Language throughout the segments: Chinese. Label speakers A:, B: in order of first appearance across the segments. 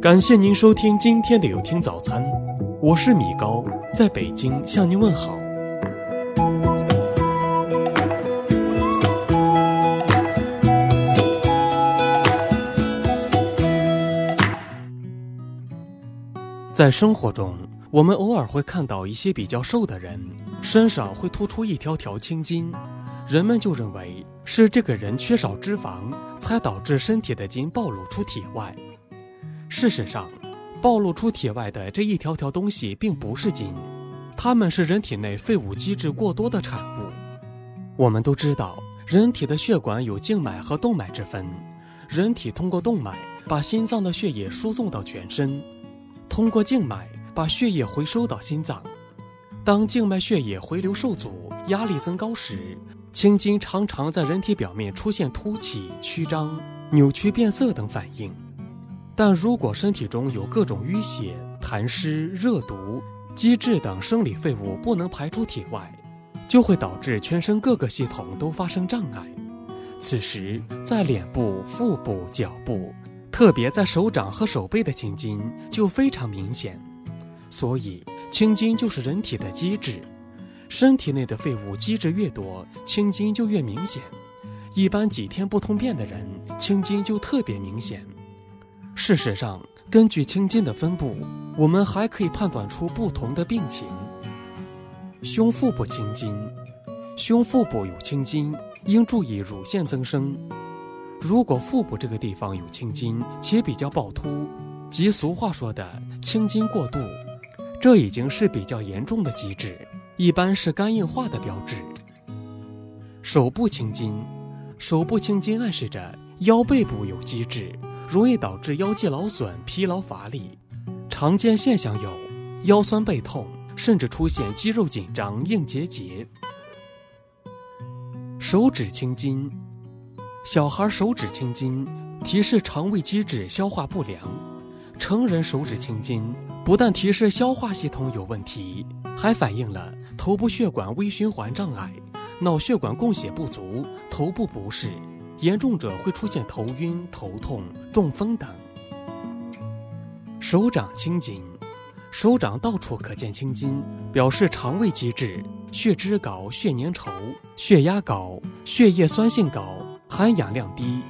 A: 感谢您收听今天的有听早餐，我是米高，在北京向您问好。在生活中，我们偶尔会看到一些比较瘦的人，身上会突出一条条青筋，人们就认为是这个人缺少脂肪，才导致身体的筋暴露出体外。事实上，暴露出体外的这一条条东西并不是筋，它们是人体内废物机制过多的产物。我们都知道，人体的血管有静脉和动脉之分，人体通过动脉把心脏的血液输送到全身，通过静脉把血液回收到心脏。当静脉血液回流受阻、压力增高时，青筋常常在人体表面出现凸起、曲张、扭曲变色等反应。但如果身体中有各种淤血、痰湿、热毒、积滞等生理废物不能排出体外，就会导致全身各个系统都发生障碍。此时，在脸部、腹部、脚部，特别在手掌和手背的青筋就非常明显。所以，青筋就是人体的机制，身体内的废物机制越多，青筋就越明显。一般几天不通便的人，青筋就特别明显。事实上，根据青筋的分布，我们还可以判断出不同的病情。胸腹部青筋，胸腹部有青筋，应注意乳腺增生。如果腹部这个地方有青筋且比较暴突，即俗话说的青筋过度，这已经是比较严重的机制，一般是肝硬化的标志。手部青筋，手部青筋暗示着腰背部有积滞。容易导致腰肌劳损、疲劳乏力，常见现象有腰酸背痛，甚至出现肌肉紧张、硬结节。手指青筋，小孩手指青筋提示肠胃机制消化不良；成人手指青筋不但提示消化系统有问题，还反映了头部血管微循环障碍、脑血管供血不足、头部不适。严重者会出现头晕、头痛、中风等。手掌青筋，手掌到处可见青筋，表示肠胃积滞，血脂高、血粘稠、血压高、血液酸性高、含氧量低，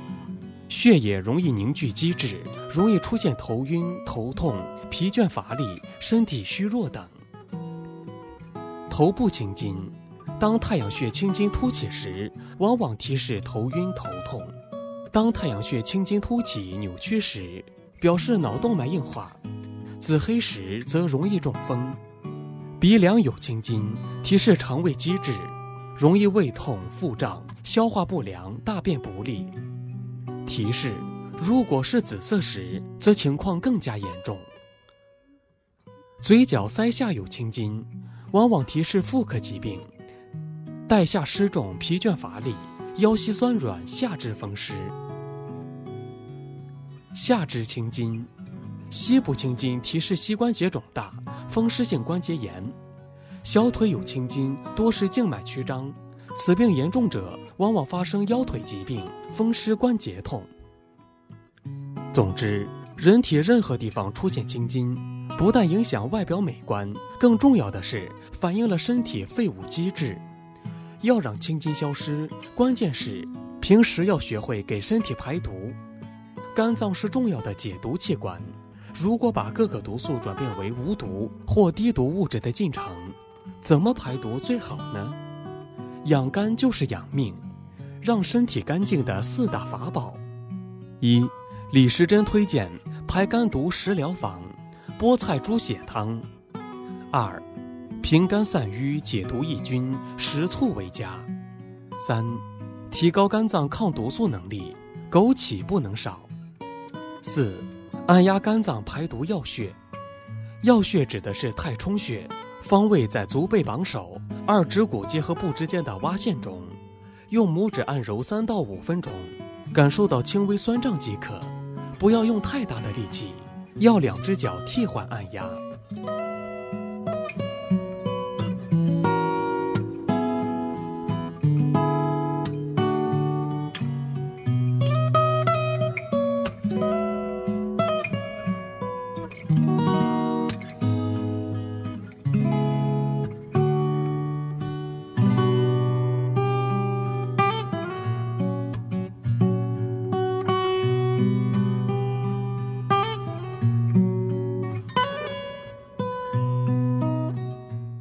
A: 血液容易凝聚积滞，容易出现头晕、头痛、疲倦乏力、身体虚弱等。头部青筋。当太阳穴青筋凸起时，往往提示头晕头痛；当太阳穴青筋凸起扭曲时，表示脑动脉硬化；紫黑时则容易中风。鼻梁有青筋，提示肠胃积滞，容易胃痛、腹胀、消化不良、大便不利。提示：如果是紫色时，则情况更加严重。嘴角腮下有青筋，往往提示妇科疾病。带下湿重、疲倦乏力、腰膝酸软、下肢风湿。下肢青筋，膝部青筋提示膝关节肿大、风湿性关节炎。小腿有青筋，多是静脉曲张，此病严重者往往发生腰腿疾病、风湿关节痛。总之，人体任何地方出现青筋，不但影响外表美观，更重要的是反映了身体废物机制。要让青筋消失，关键是平时要学会给身体排毒。肝脏是重要的解毒器官，如果把各个毒素转变为无毒或低毒物质的进程，怎么排毒最好呢？养肝就是养命，让身体干净的四大法宝：一、李时珍推荐排肝毒食疗方，菠菜猪血汤；二。平肝散瘀、解毒抑菌，食醋为佳。三、提高肝脏抗毒素能力，枸杞不能少。四、按压肝脏排毒要穴，要穴指的是太冲穴，方位在足背榜首二指骨结合部之间的洼线中，用拇指按揉三到五分钟，感受到轻微酸胀即可，不要用太大的力气，要两只脚替换按压。